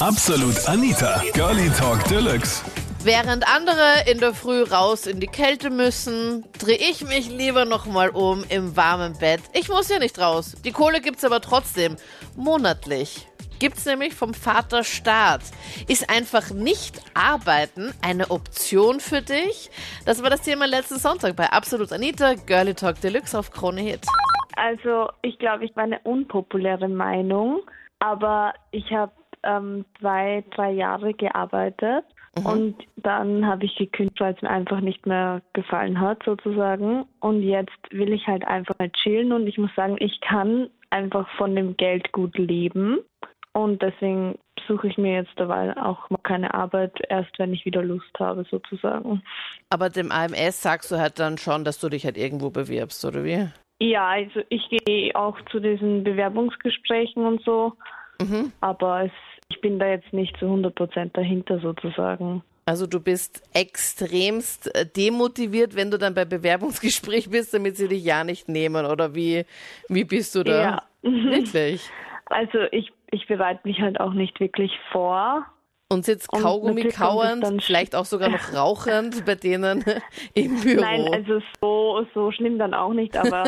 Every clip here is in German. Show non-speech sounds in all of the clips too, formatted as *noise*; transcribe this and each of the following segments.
Absolut Anita, Girlie Talk Deluxe. Während andere in der Früh raus in die Kälte müssen, drehe ich mich lieber nochmal um im warmen Bett. Ich muss ja nicht raus. Die Kohle gibt's aber trotzdem. Monatlich. Gibt's nämlich vom Vater Staat. Ist einfach nicht arbeiten eine Option für dich? Das war das Thema letzten Sonntag bei Absolut Anita, Girlie Talk Deluxe auf Krone Hit. Also ich glaube, ich war eine unpopuläre Meinung, aber ich habe ähm, zwei, drei Jahre gearbeitet und dann habe ich gekündigt, weil es mir einfach nicht mehr gefallen hat sozusagen. Und jetzt will ich halt einfach mal chillen und ich muss sagen, ich kann einfach von dem Geld gut leben. Und deswegen suche ich mir jetzt dabei auch mal keine Arbeit, erst wenn ich wieder Lust habe sozusagen. Aber dem AMS sagst du halt dann schon, dass du dich halt irgendwo bewirbst, oder wie? Ja, also ich gehe auch zu diesen Bewerbungsgesprächen und so, Mhm. aber es, ich bin da jetzt nicht zu 100 Prozent dahinter sozusagen. Also du bist extremst äh, demotiviert, wenn du dann bei Bewerbungsgespräch bist, damit sie dich ja nicht nehmen, oder wie, wie bist du da? Ja. *laughs* Wirklich? Also ich, ich bereite mich halt auch nicht wirklich vor. Und sitzt Kaugummi dann- vielleicht auch sogar noch rauchend *laughs* bei denen *laughs* im Büro. Nein, also so, so schlimm dann auch nicht, aber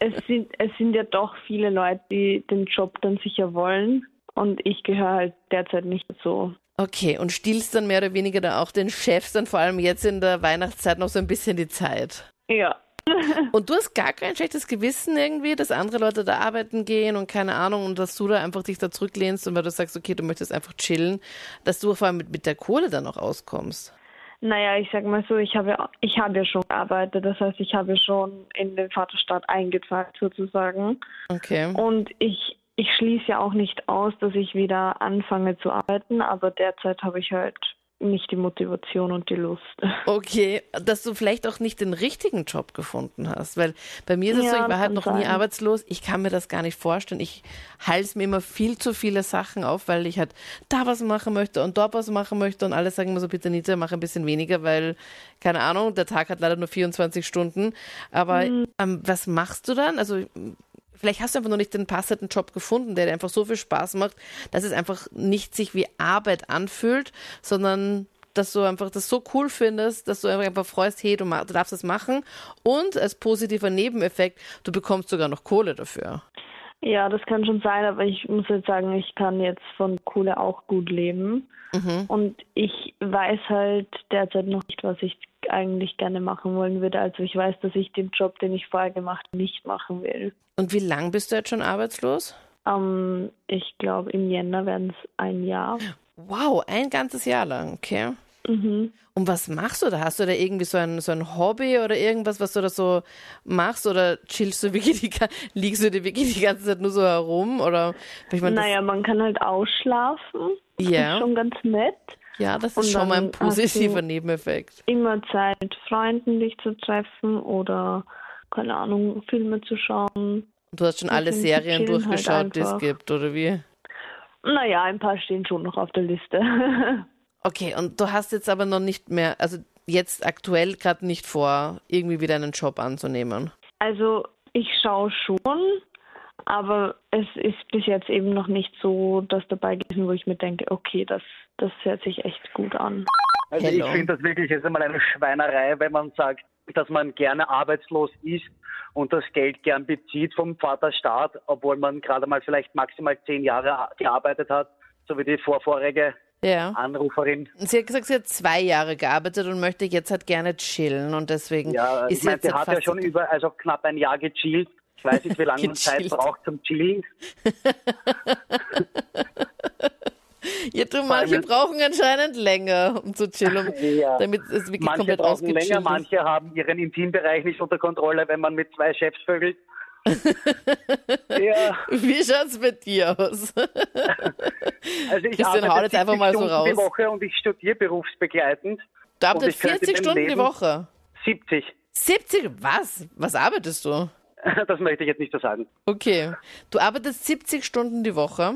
es sind, es sind ja doch viele Leute, die den Job dann sicher wollen. Und ich gehöre halt derzeit nicht dazu. Okay, und stiehlst dann mehr oder weniger da auch den Chefs dann vor allem jetzt in der Weihnachtszeit noch so ein bisschen die Zeit. Ja. *laughs* Und du hast gar kein schlechtes Gewissen irgendwie, dass andere Leute da arbeiten gehen und keine Ahnung und dass du da einfach dich da zurücklehnst und weil du sagst, okay, du möchtest einfach chillen, dass du vor allem mit, mit der Kohle dann auch auskommst. Naja, ich sag mal so, ich habe, ja- ich habe ja schon gearbeitet. Das heißt, ich habe ja schon in den Vaterstaat eingezahlt sozusagen. Okay. Und ich, ich schließe ja auch nicht aus, dass ich wieder anfange zu arbeiten, aber derzeit habe ich halt nicht die Motivation und die Lust. Okay, dass du vielleicht auch nicht den richtigen Job gefunden hast, weil bei mir ist es so, Ja, ich war halt noch nie sein. arbeitslos, ich kann mir das gar nicht vorstellen. Ich hals mir immer viel zu viele Sachen auf, weil ich halt da was machen möchte und dort was machen möchte und alle sagen mir so, bitte Nita, mach ein bisschen weniger, weil, keine Ahnung, der Tag hat leider nur 24 Stunden. Aber Mhm. ähm, was machst du dann? Also Vielleicht hast du einfach noch nicht den passenden Job gefunden, der dir einfach so viel Spaß macht, dass es einfach nicht sich wie Arbeit anfühlt, sondern dass du einfach das so cool findest, dass du einfach freust, hey, du, du darfst das machen und als positiver Nebeneffekt, du bekommst sogar noch Kohle dafür. Ja, das kann schon sein, aber ich muss jetzt sagen, ich kann jetzt von Kohle auch gut leben. Mhm. Und ich weiß halt derzeit noch nicht, was ich eigentlich gerne machen wollen würde. Also ich weiß, dass ich den Job, den ich vorher gemacht habe, nicht machen will. Und wie lang bist du jetzt schon arbeitslos? Ähm, ich glaube, im Jänner werden es ein Jahr. Wow, ein ganzes Jahr lang, okay. Mhm. Und was machst du da? Hast du da irgendwie so ein, so ein Hobby oder irgendwas, was du da so machst? Oder chillst du wirklich die, liegst du dir wirklich die ganze Zeit nur so herum? Oder ich meine, das- Naja, man kann halt ausschlafen. Das Ja. ist schon ganz nett. Ja, das Und ist schon mal ein positiver Nebeneffekt. Immer Zeit mit Freunden dich zu treffen oder, keine Ahnung, Filme zu schauen. Du hast schon alle Serien halt durchgeschaut, die es gibt, oder wie? Naja, ein paar stehen schon noch auf der Liste. *laughs* Okay, und du hast jetzt aber noch nicht mehr, also jetzt aktuell gerade nicht vor, irgendwie wieder einen Job anzunehmen. Also ich schaue schon, aber es ist bis jetzt eben noch nicht so das dabei gewesen, wo ich mir denke, okay, das, das hört sich echt gut an. Also Hello. ich finde das wirklich jetzt einmal eine Schweinerei, wenn man sagt, dass man gerne arbeitslos ist und das Geld gern bezieht vom Vaterstaat, obwohl man gerade mal vielleicht maximal zehn Jahre gearbeitet hat, so wie die vorvorige Ja. Anruferin. Sie hat gesagt, sie hat zwei Jahre gearbeitet und möchte jetzt halt gerne chillen und deswegen Ja, ist ich meine, jetzt sie hat ja schon über, also knapp ein Jahr gechillt. Ich weiß nicht, wie lange *laughs* man Zeit braucht zum Chillen. *laughs* Ja, du, manche brauchen anscheinend länger, um zu chillen, *laughs* Ja. damit es wirklich Manche komplett brauchen länger, ist. manche haben ihren Intimbereich nicht unter Kontrolle, wenn man mit zwei Chefs vögelt. Ja, *laughs* Wie schaut's bei dir aus? *laughs* also ich Christian, arbeite jetzt einfach 70 mal so Stunden die raus. Woche und ich studiere berufsbegleitend. Du arbeitest ich könnte 40 mein Stunden die Woche. 70. 70? Was? Was arbeitest du? *laughs* Das möchte ich jetzt nicht so sagen. Okay. Du arbeitest 70 Stunden die Woche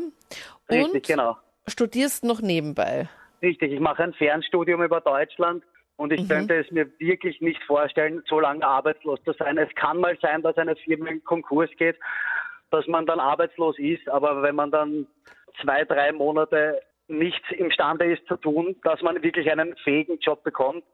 Richtig, und genau. studierst noch nebenbei. Richtig, ich mache ein Fernstudium über Deutschland und Mhm. ich könnte es mir wirklich nicht vorstellen, so lange arbeitslos zu sein. Es kann mal sein, dass eine Firma in Konkurs geht, dass man dann arbeitslos ist, aber wenn man dann zwei, drei Monate nichts imstande ist zu tun, dass man wirklich einen fähigen Job bekommt.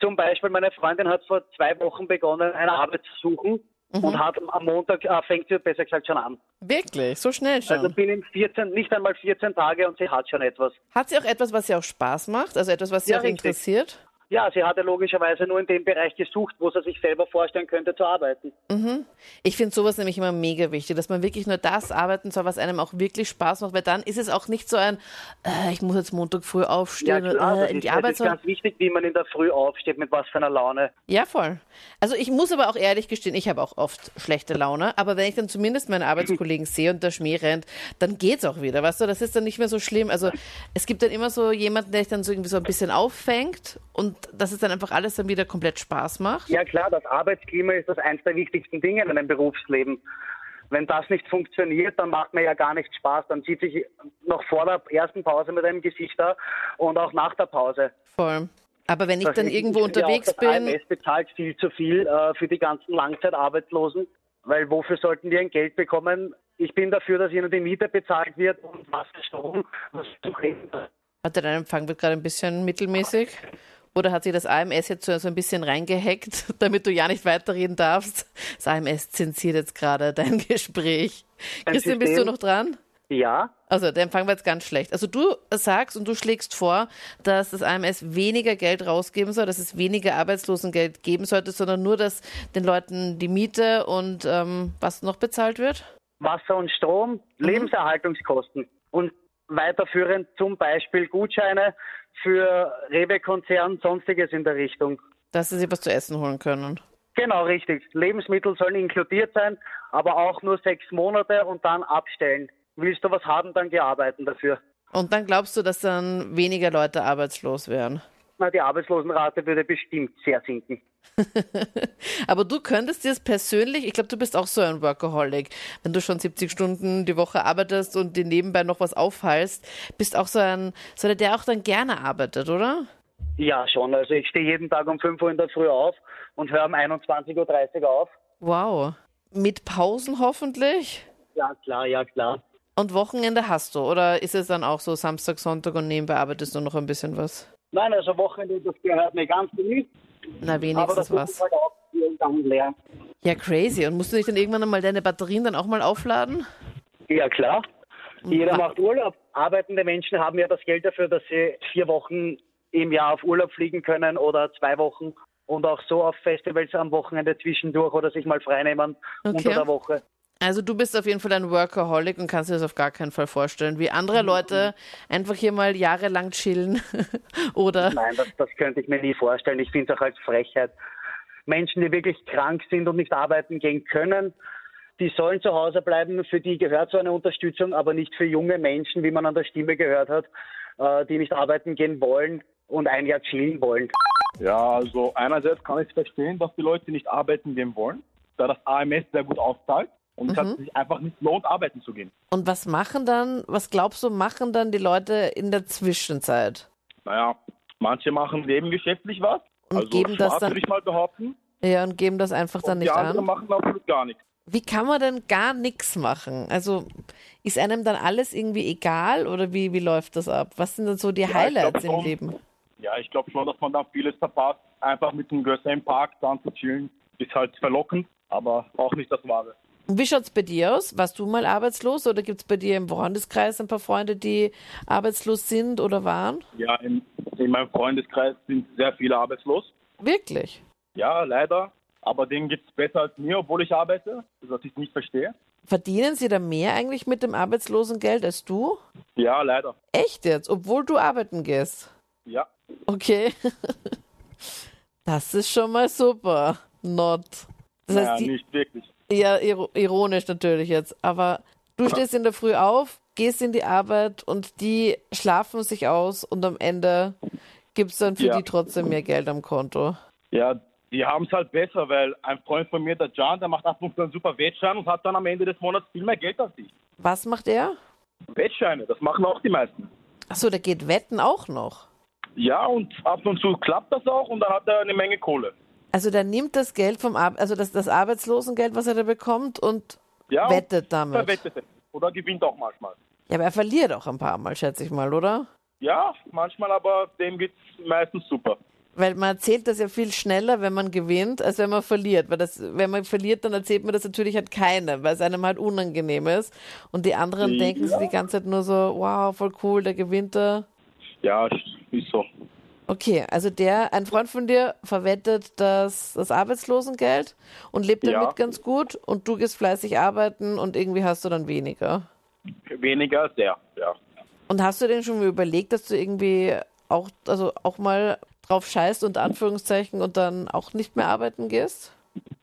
Zum Beispiel, meine Freundin hat vor zwei Wochen begonnen, eine Arbeit zu suchen mhm. und hat am Montag, äh, fängt sie besser gesagt schon an. Wirklich? So schnell schon? Also binnen 14, nicht einmal 14 Tage und sie hat schon etwas. Hat sie auch etwas, was ihr auch Spaß macht? Also etwas, was sie ja, auch richtig. interessiert? Ja, sie hatte logischerweise nur in dem Bereich gesucht, wo sie sich selber vorstellen könnte zu arbeiten. Mhm. Ich finde sowas nämlich immer mega wichtig, dass man wirklich nur das arbeiten soll, was einem auch wirklich Spaß macht, weil dann ist es auch nicht so ein, äh, ich muss jetzt Montag früh aufstehen ja, klar, äh, in die ist, Arbeit. Es ist ganz wichtig, wie man in der Früh aufsteht, mit was für einer Laune. Ja, voll. Also ich muss aber auch ehrlich gestehen, ich habe auch oft schlechte Laune, aber wenn ich dann zumindest meine Arbeitskollegen sehe und der Schmäh rennt, dann geht's auch wieder, weißt du, das ist dann nicht mehr so schlimm. Also es gibt dann immer so jemanden, der dich dann so irgendwie so ein bisschen auffängt und dass es dann einfach alles dann wieder komplett Spaß macht? Ja klar, das Arbeitsklima ist das eins der wichtigsten Dinge in einem Berufsleben. Wenn das nicht funktioniert, dann macht mir ja gar nichts Spaß. Dann zieht sich noch vor der ersten Pause mit einem Gesicht da und auch nach der Pause. Voll. Aber wenn ich das dann irgendwo unterwegs auch, bin. AMS bezahlt viel zu viel äh, für die ganzen Langzeitarbeitslosen, weil wofür sollten die ein Geld bekommen? Ich bin dafür, dass ihnen die Miete bezahlt wird und Wasser, Strom, was zu reden. Hat dein Empfang wird gerade ein bisschen mittelmäßig? Oder hat sich das AMS jetzt so, ein bisschen reingehackt, *laughs* damit du ja nicht weiterreden darfst? Das AMS zensiert jetzt gerade dein *laughs* Gespräch. Ein Christian, bist du noch dran? Ja. Also, der Empfang war jetzt ganz schlecht. Also, du sagst und du schlägst vor, dass das AMS weniger Geld rausgeben soll, dass es weniger Arbeitslosengeld geben sollte, sondern nur, dass den Leuten die Miete und ähm, was noch bezahlt wird? Wasser und Strom, mhm. Lebenserhaltungskosten. Und weiterführend zum Beispiel Gutscheine für Rewe-Konzern, sonstiges in der Richtung. Dass sie sich was zu essen holen können. Genau, richtig. Lebensmittel sollen inkludiert sein, aber auch nur sechs Monate und dann abstellen. Willst du was haben, dann gearbeitet dafür. Und dann glaubst du, dass dann weniger Leute arbeitslos wären? Na, die Arbeitslosenrate würde bestimmt sehr sinken. *laughs* Aber du könntest dir es persönlich, ich glaube, du bist auch so ein Workaholic, wenn du schon 70 Stunden die Woche arbeitest und dir nebenbei noch was aufhalst, bist auch so ein, so der, der auch dann gerne arbeitet, oder? Ja, schon. Also ich stehe jeden Tag um 5 Uhr in der Früh auf und höre um 21.30 Uhr auf. Wow. Mit Pausen hoffentlich? Ja, klar, ja, klar. Und Wochenende hast du? Oder ist es dann auch so Samstag, Sonntag und nebenbei arbeitest du noch ein bisschen was? Nein, also Wochenende, das gehört mir ganz nicht. Na, wenigstens was. Halt ja, crazy. Und musst du nicht dann irgendwann einmal deine Batterien dann auch mal aufladen? Ja, klar. Jeder macht Urlaub. Arbeitende Menschen haben ja das Geld dafür, dass sie vier Wochen im Jahr auf Urlaub fliegen können oder zwei Wochen und auch so auf Festivals am Wochenende zwischendurch oder sich mal freinehmen okay. unter der Woche. Also du bist auf jeden Fall ein Workaholic und kannst dir das auf gar keinen Fall vorstellen, wie andere mhm. Leute einfach hier mal jahrelang chillen *laughs* oder? Nein, das, das könnte ich mir nie vorstellen. Ich finde es auch als Frechheit. Menschen, die wirklich krank sind und nicht arbeiten gehen können, die sollen zu Hause bleiben. Für die gehört so eine Unterstützung, aber nicht für junge Menschen, wie man an der Stimme gehört hat, äh, die nicht arbeiten gehen wollen und ein Jahr chillen wollen. Ja, also einerseits kann ich verstehen, dass die Leute nicht arbeiten gehen wollen, da das AMS sehr gut auszahlt. Und es mhm. hat sich einfach nicht lohnt, arbeiten zu gehen. Und was machen dann, was glaubst du, machen dann die Leute in der Zwischenzeit? Naja, manche machen nebengeschäftlich was. Und also geben das dann. würde ich mal behaupten. Ja, und geben das einfach und dann nicht an. Die anderen machen absolut gar nichts. Wie kann man denn gar nichts machen? Also ist einem dann alles irgendwie egal oder wie, wie läuft das ab? Was sind dann so die ja, Highlights im Leben? Ja, ich glaube schon, dass man da vieles verpasst. Einfach mit dem Gösser im Park dann zu chillen, ist halt verlockend, aber auch nicht das Wahre. Wie schaut's bei dir aus? Warst du mal arbeitslos oder gibt es bei dir im Freundeskreis ein paar Freunde, die arbeitslos sind oder waren? Ja, in, in meinem Freundeskreis sind sehr viele arbeitslos. Wirklich? Ja, leider. Aber denen geht es besser als mir, obwohl ich arbeite, was ich nicht verstehe. Verdienen sie da mehr eigentlich mit dem Arbeitslosengeld als du? Ja, leider. Echt jetzt? Obwohl du arbeiten gehst? Ja. Okay. *laughs* Das ist schon mal super. Not. Das heißt, die, nicht wirklich. Ja, ironisch natürlich jetzt. Aber du stehst in der Früh auf, gehst in die Arbeit und die schlafen sich aus und am Ende gibt es dann für ja. die trotzdem mehr Geld am Konto. Ja, die haben es halt besser, weil ein Freund von mir, der John, der macht ab und zu einen super Wettschein und hat dann am Ende des Monats viel mehr Geld als ich. Was macht er? Wettscheine, das machen auch die meisten. Achso, der geht wetten auch noch. Ja, und ab und zu klappt das auch und dann hat er eine Menge Kohle. Also der nimmt das Geld vom Ar also das, das Arbeitslosengeld, was er da bekommt und ja, wettet damit. Er wettet oder gewinnt auch manchmal. Ja, aber er verliert auch ein paar Mal, schätze ich mal, oder? Ja, manchmal, aber dem geht's meistens super. Weil man erzählt das ja viel schneller, wenn man gewinnt, als wenn man verliert. Weil das, wenn man verliert, dann erzählt man das natürlich halt keiner, weil es einem halt unangenehm ist. Und die anderen Ja. denken sich die ganze Zeit nur so, wow, voll cool, der gewinnt da. Ja, ist so. Okay, also der, ein Freund von dir verwettet das, das Arbeitslosengeld und lebt Ja. damit ganz gut und du gehst fleißig arbeiten und irgendwie hast du dann weniger. Weniger als der, ja. Und hast du denn schon mal überlegt, dass du irgendwie auch, also auch mal drauf scheißt, unter Anführungszeichen, und dann auch nicht mehr arbeiten gehst?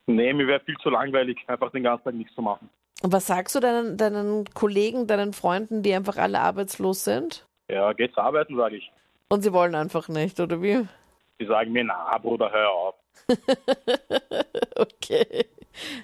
Nee, mir wäre viel zu langweilig, einfach den ganzen Tag nichts zu machen. Und was sagst du deinen, deinen Kollegen, deinen Freunden, die einfach alle arbeitslos sind? Ja, geht's arbeiten, sage ich. Und sie wollen einfach nicht, oder wie? Die sagen mir, na, Bruder, hör auf. *laughs* Okay.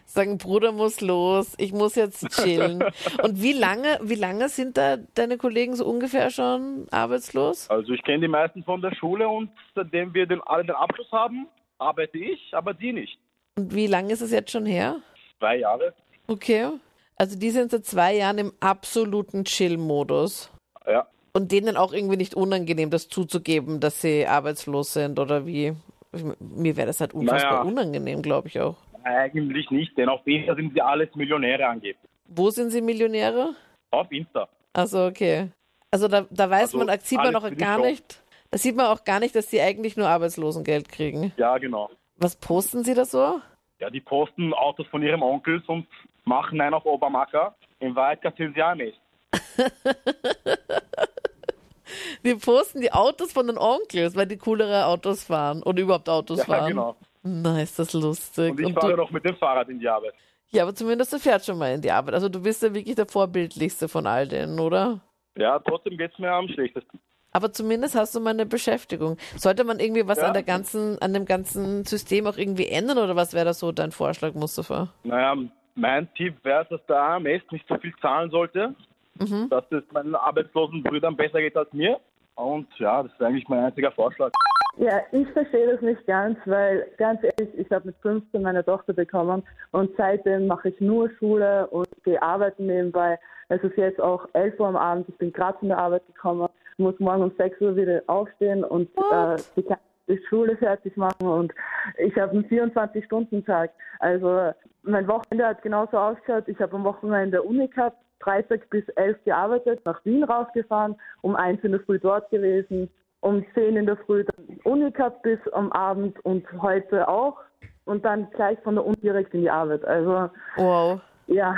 Sagen, Bruder muss los, ich muss jetzt chillen. *laughs* Und wie lange, wie lange sind da deine Kollegen so ungefähr schon arbeitslos? Also ich kenne die meisten von der Schule und seitdem wir den, alle den Abschluss haben, arbeite ich, aber die nicht. Und wie lange ist es jetzt schon her? Zwei Jahre. Okay. Also die sind seit zwei Jahren im absoluten Chill-Modus. Ja. Und denen auch irgendwie nicht unangenehm, das zuzugeben, dass sie arbeitslos sind oder wie? Mir wäre das halt unfassbar Naja. unangenehm, glaube ich auch. Eigentlich nicht, denn auf Insta sind sie alles Millionäre angeblich. Wo sind sie Millionäre? Auf Insta. Also okay. Also da, da weiß Also, man, sieht man auch die gar nicht, da sieht man auch gar nicht, dass die eigentlich nur Arbeitslosengeld kriegen. Ja, genau. Was posten sie da so? Ja, die posten Autos von ihrem Onkel und machen einen auf Obermacker. In Wahrheit kassieren sie Amis. *laughs* Die posten die Autos von den Onkels, weil die coolere Autos fahren und überhaupt Autos Ja, fahren. genau. Na, ist das lustig. Und ich Und fahre du, noch mit dem Fahrrad in die Arbeit. ja, aber zumindest du fährst schon mal in die Arbeit. Also du bist ja wirklich der vorbildlichste von all denen, oder? Ja, trotzdem geht's mir am schlechtesten. Aber zumindest hast du mal eine Beschäftigung. Sollte man irgendwie was Ja. an der ganzen, an dem ganzen System auch irgendwie ändern oder was wäre das so dein Vorschlag, Mustafa? Naja, mein Tipp wäre, dass der AMS nicht so viel zahlen sollte, Mhm. dass es meinen arbeitslosen Brüdern besser geht als mir. Und ja, das ist eigentlich mein einziger Vorschlag. Ja, ich verstehe das nicht ganz, weil ganz ehrlich, ich habe mit 15 meine Tochter bekommen und seitdem mache ich nur Schule und gehe arbeiten nebenbei. Es ist jetzt auch 11 Uhr am Abend, ich bin gerade von der Arbeit gekommen, muss morgen um 6 Uhr wieder aufstehen und äh, die Schule fertig machen und ich habe einen 24-Stunden-Tag. Also mein Wochenende hat genauso ausgeschaut. Ich habe am Wochenende Uni gehabt, Freitag bis 11 gearbeitet, nach Wien rausgefahren, um 1 in der Früh dort gewesen, um 10 in der Früh dann Uni gehabt bis am Abend und heute auch und dann gleich von der Uni direkt in die Arbeit. Also Wow. ja,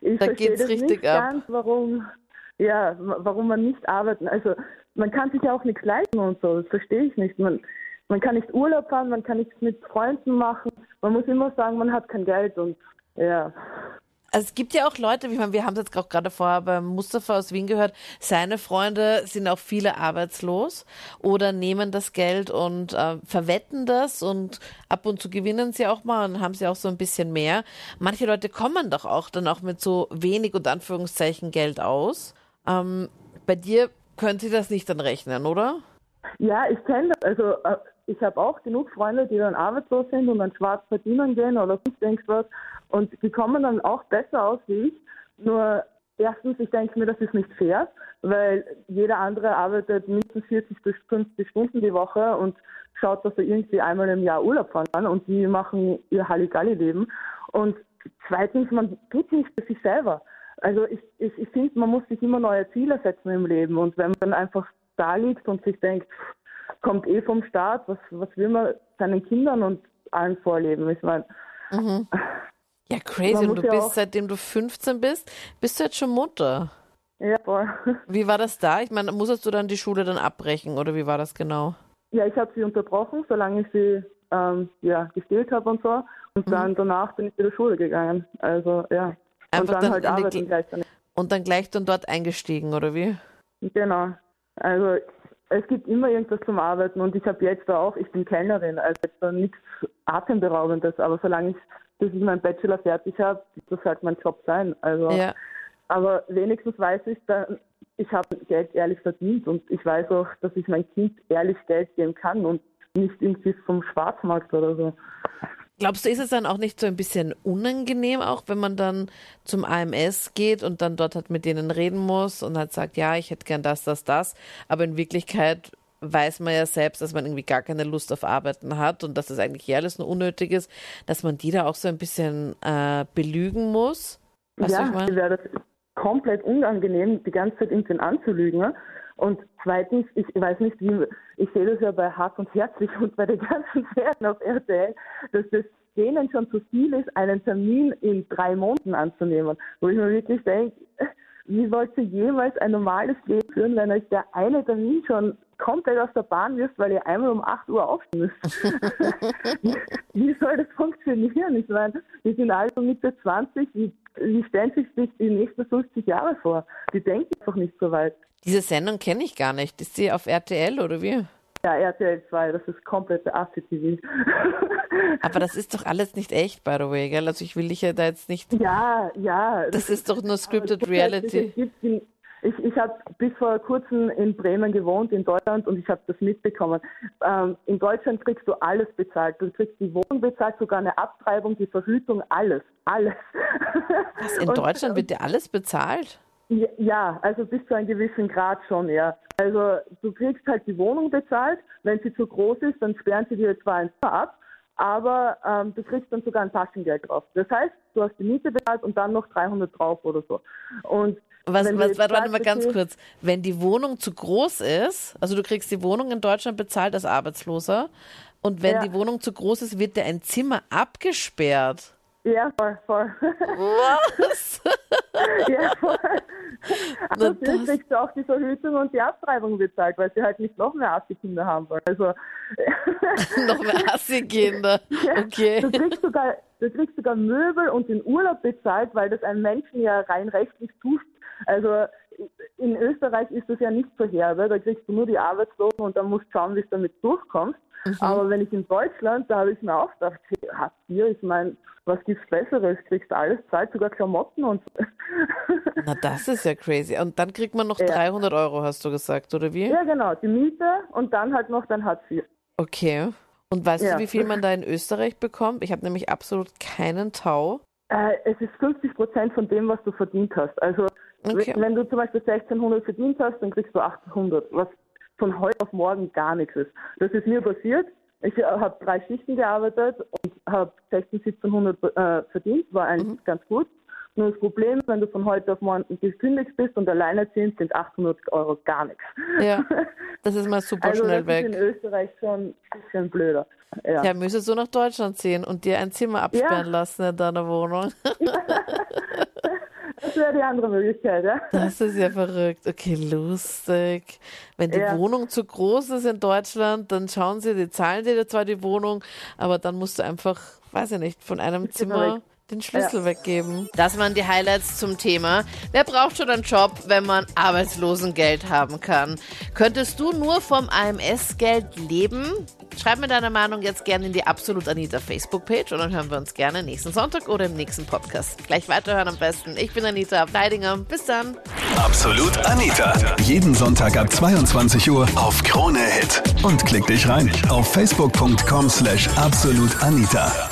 ich Da verstehe geht's das richtig nicht ab. ganz, warum, ja, warum man nicht arbeiten. Also man kann sich ja auch nichts leisten und so. Das verstehe ich nicht. Man, man kann nicht Urlaub fahren, man kann nichts mit Freunden machen. Man muss immer sagen, man hat kein Geld und ja. Also es gibt ja auch Leute, ich meine, wir haben es jetzt auch gerade vorher beim Mustafa aus Wien gehört, seine Freunde sind auch viele arbeitslos oder nehmen das Geld und äh, verwetten das und ab und zu gewinnen sie auch mal und haben sie auch so ein bisschen mehr. Manche Leute kommen doch auch dann auch mit so wenig und Anführungszeichen Geld aus. Ähm, bei dir könnte das nicht dann rechnen, oder? Ja, ich kenne das. Also äh, ich habe auch genug Freunde, die dann arbeitslos sind und dann schwarz verdienen gehen oder sonst irgendwas. Und die kommen dann auch besser aus wie ich. Nur erstens, ich denke mir, das ist nicht fair, weil jeder andere arbeitet mindestens 40 bis 50 Stunden die Woche und schaut, dass er irgendwie einmal im Jahr Urlaub fahren kann und die machen ihr Halligalli-Leben. Und zweitens, man tut nicht für sich selber. Also ich, ich, ich finde, man muss sich immer neue Ziele setzen im Leben und wenn man dann einfach da liegt und sich denkt, kommt eh vom Staat, was, was will man seinen Kindern und allen vorleben? Ich meine, Ja, crazy. Und du ja bist, seitdem du 15 bist, bist du jetzt schon Mutter. ja, voll. Wie war das da? Ich meine, musstest du dann die Schule dann abbrechen oder wie war das genau? Ja, ich habe sie unterbrochen, solange ich sie ähm, ja, gestillt habe und so. Und dann danach bin ich wieder Schule gegangen. Also ja. Mhm. Einfach und dann dann halt die arbeiten Gl- gleich daneben. Und dann gleich dann dort eingestiegen, oder wie? Genau. Also es gibt immer irgendwas zum Arbeiten und ich habe jetzt auch, ich bin Kellnerin, also jetzt nichts Atemberaubendes, aber solange ich, bis ich meinen Bachelor fertig habe, das halt mein Job sein. Also Ja. aber wenigstens weiß ich, da, ich habe Geld ehrlich verdient und ich weiß auch, dass ich mein Kind ehrlich Geld geben kann und nicht irgendwie vom Schwarzmarkt oder so. Glaubst du, ist es dann auch nicht so ein bisschen unangenehm, auch wenn man dann zum AMS geht und dann dort halt mit denen reden muss und halt sagt, ja, ich hätte gern das, das, das, aber in Wirklichkeit weiß man ja selbst, dass man irgendwie gar keine Lust auf Arbeiten hat und dass das eigentlich alles nur unnötig ist, dass man die da auch so ein bisschen äh, belügen muss. Weißt ja, mir wäre das komplett unangenehm, die ganze Zeit irgendwen anzulügen. Und zweitens, ich weiß nicht, wie, ich sehe das ja bei Hart und Herzlich und bei den ganzen *laughs* Serien auf RTL, dass das denen schon zu viel ist, einen Termin in drei Monaten anzunehmen. Wo ich mir wirklich denke, wie wollt ihr jemals ein normales Leben führen, wenn euch der eine Termin schon komplett aus der Bahn wirft, weil ihr einmal um 8 Uhr aufstehen müsst? *laughs* wie, soll das funktionieren? Ich meine, wir sind alle Mitte 20, wie, wie stellen sich die nächsten 50 Jahre vor? Die denken einfach nicht so weit. Diese Sendung kenne ich gar nicht. Ist sie auf RTL oder wie? Ja, RTL 2, das ist komplette ACTV. *laughs* Aber das ist doch alles nicht echt, by the way, gell? Also ich will dich ja da jetzt nicht. Ja, ja. Das ist doch nur scripted Reality. Ich, ich habe bis vor kurzem in Bremen gewohnt, in Deutschland, und ich habe das mitbekommen. Ähm, in Deutschland kriegst du alles bezahlt. Du kriegst die Wohnung bezahlt, sogar eine Abtreibung, die Verhütung, alles. Alles. Was, in *laughs* und, Deutschland wird dir alles bezahlt? Ja, also bis zu einem gewissen Grad schon, ja. Also du kriegst halt die Wohnung bezahlt. Wenn sie zu groß ist, dann sperren sie dir zwar ein Zimmer ab, aber ähm, du kriegst dann sogar ein Taschengeld drauf. Das heißt, du hast die Miete bezahlt und dann noch 300 drauf oder so. Und was, was, warte, warte mal ganz kurz. Wenn die Wohnung zu groß ist, also du kriegst die Wohnung in Deutschland bezahlt als Arbeitsloser und wenn ja. die Wohnung zu groß ist, wird dir ein Zimmer abgesperrt. Ja, voll, voll. Was? *laughs* ja, voll. Also das... kriegst du auch die Verhütung und die Abtreibung bezahlt, weil sie halt nicht noch mehr Assi-Kinder haben wollen. Also *laughs* noch mehr Assi-Kinder. *laughs* Okay. Ja, du, kriegst sogar, du kriegst sogar Möbel und den Urlaub bezahlt, weil das einem Menschen ja rein rechtlich tust. Also in Österreich ist das ja nicht so herbe. Da kriegst du nur die Arbeitslosen und dann musst du schauen, wie du damit durchkommst. Mhm. Aber wenn ich in Deutschland, da habe ich mir auch gedacht, habt ihr, ich meine, was gibt's Besseres? Kriegst alles Zeit, sogar Klamotten und so. *laughs* Na, das ist ja crazy. Und dann kriegt man noch ja. 300 Euro, hast du gesagt, oder wie? Ja, genau, die Miete und dann halt noch dein Hartz IV. Okay. Und weißt ja. du, wie viel man da in Österreich bekommt? Ich habe nämlich absolut keinen Tau. Äh, es ist 50 Prozent von dem, was du verdient hast. Also okay. wenn du zum Beispiel 1600 verdient hast, dann kriegst du 800, was von heute auf morgen gar nichts ist. Das ist mir passiert. Ich äh, habe drei Schichten gearbeitet und habe 16, 1700 äh, verdient, war eigentlich mhm. ganz gut. Nur das Problem, wenn du von heute auf morgen gekündigt bist und alleinerziehend, sind 800 Euro gar nichts. Ja, *laughs* das ist mal super also schnell das weg. Ist in Österreich schon ein bisschen blöder. Ja, ja müsstest du nach Deutschland ziehen und dir ein Zimmer absperren ja. lassen in deiner Wohnung. *laughs* *laughs* Das wäre die andere Möglichkeit, ja. Das ist ja verrückt. Okay, lustig. Wenn die ja. Wohnung zu groß ist in Deutschland, dann schauen sie, die zahlen dir zwar die Wohnung, aber dann musst du einfach, weiß ich nicht, von einem Zimmer den Schlüssel ja. weggeben. Das waren die Highlights zum Thema. Wer braucht schon einen Job, wenn man Arbeitslosengeld haben kann? Könntest du nur vom AMS-Geld leben? Schreib mir deine Meinung jetzt gerne in die Absolut Anita Facebook-Page und dann hören wir uns gerne nächsten Sonntag oder im nächsten Podcast. Gleich weiterhören am besten. Ich bin Anita Ableidinger. Bis dann. Absolut Anita. Jeden Sonntag ab 22 Uhr auf Krone Hit. Und klick dich rein auf facebook.com slash absolutanita.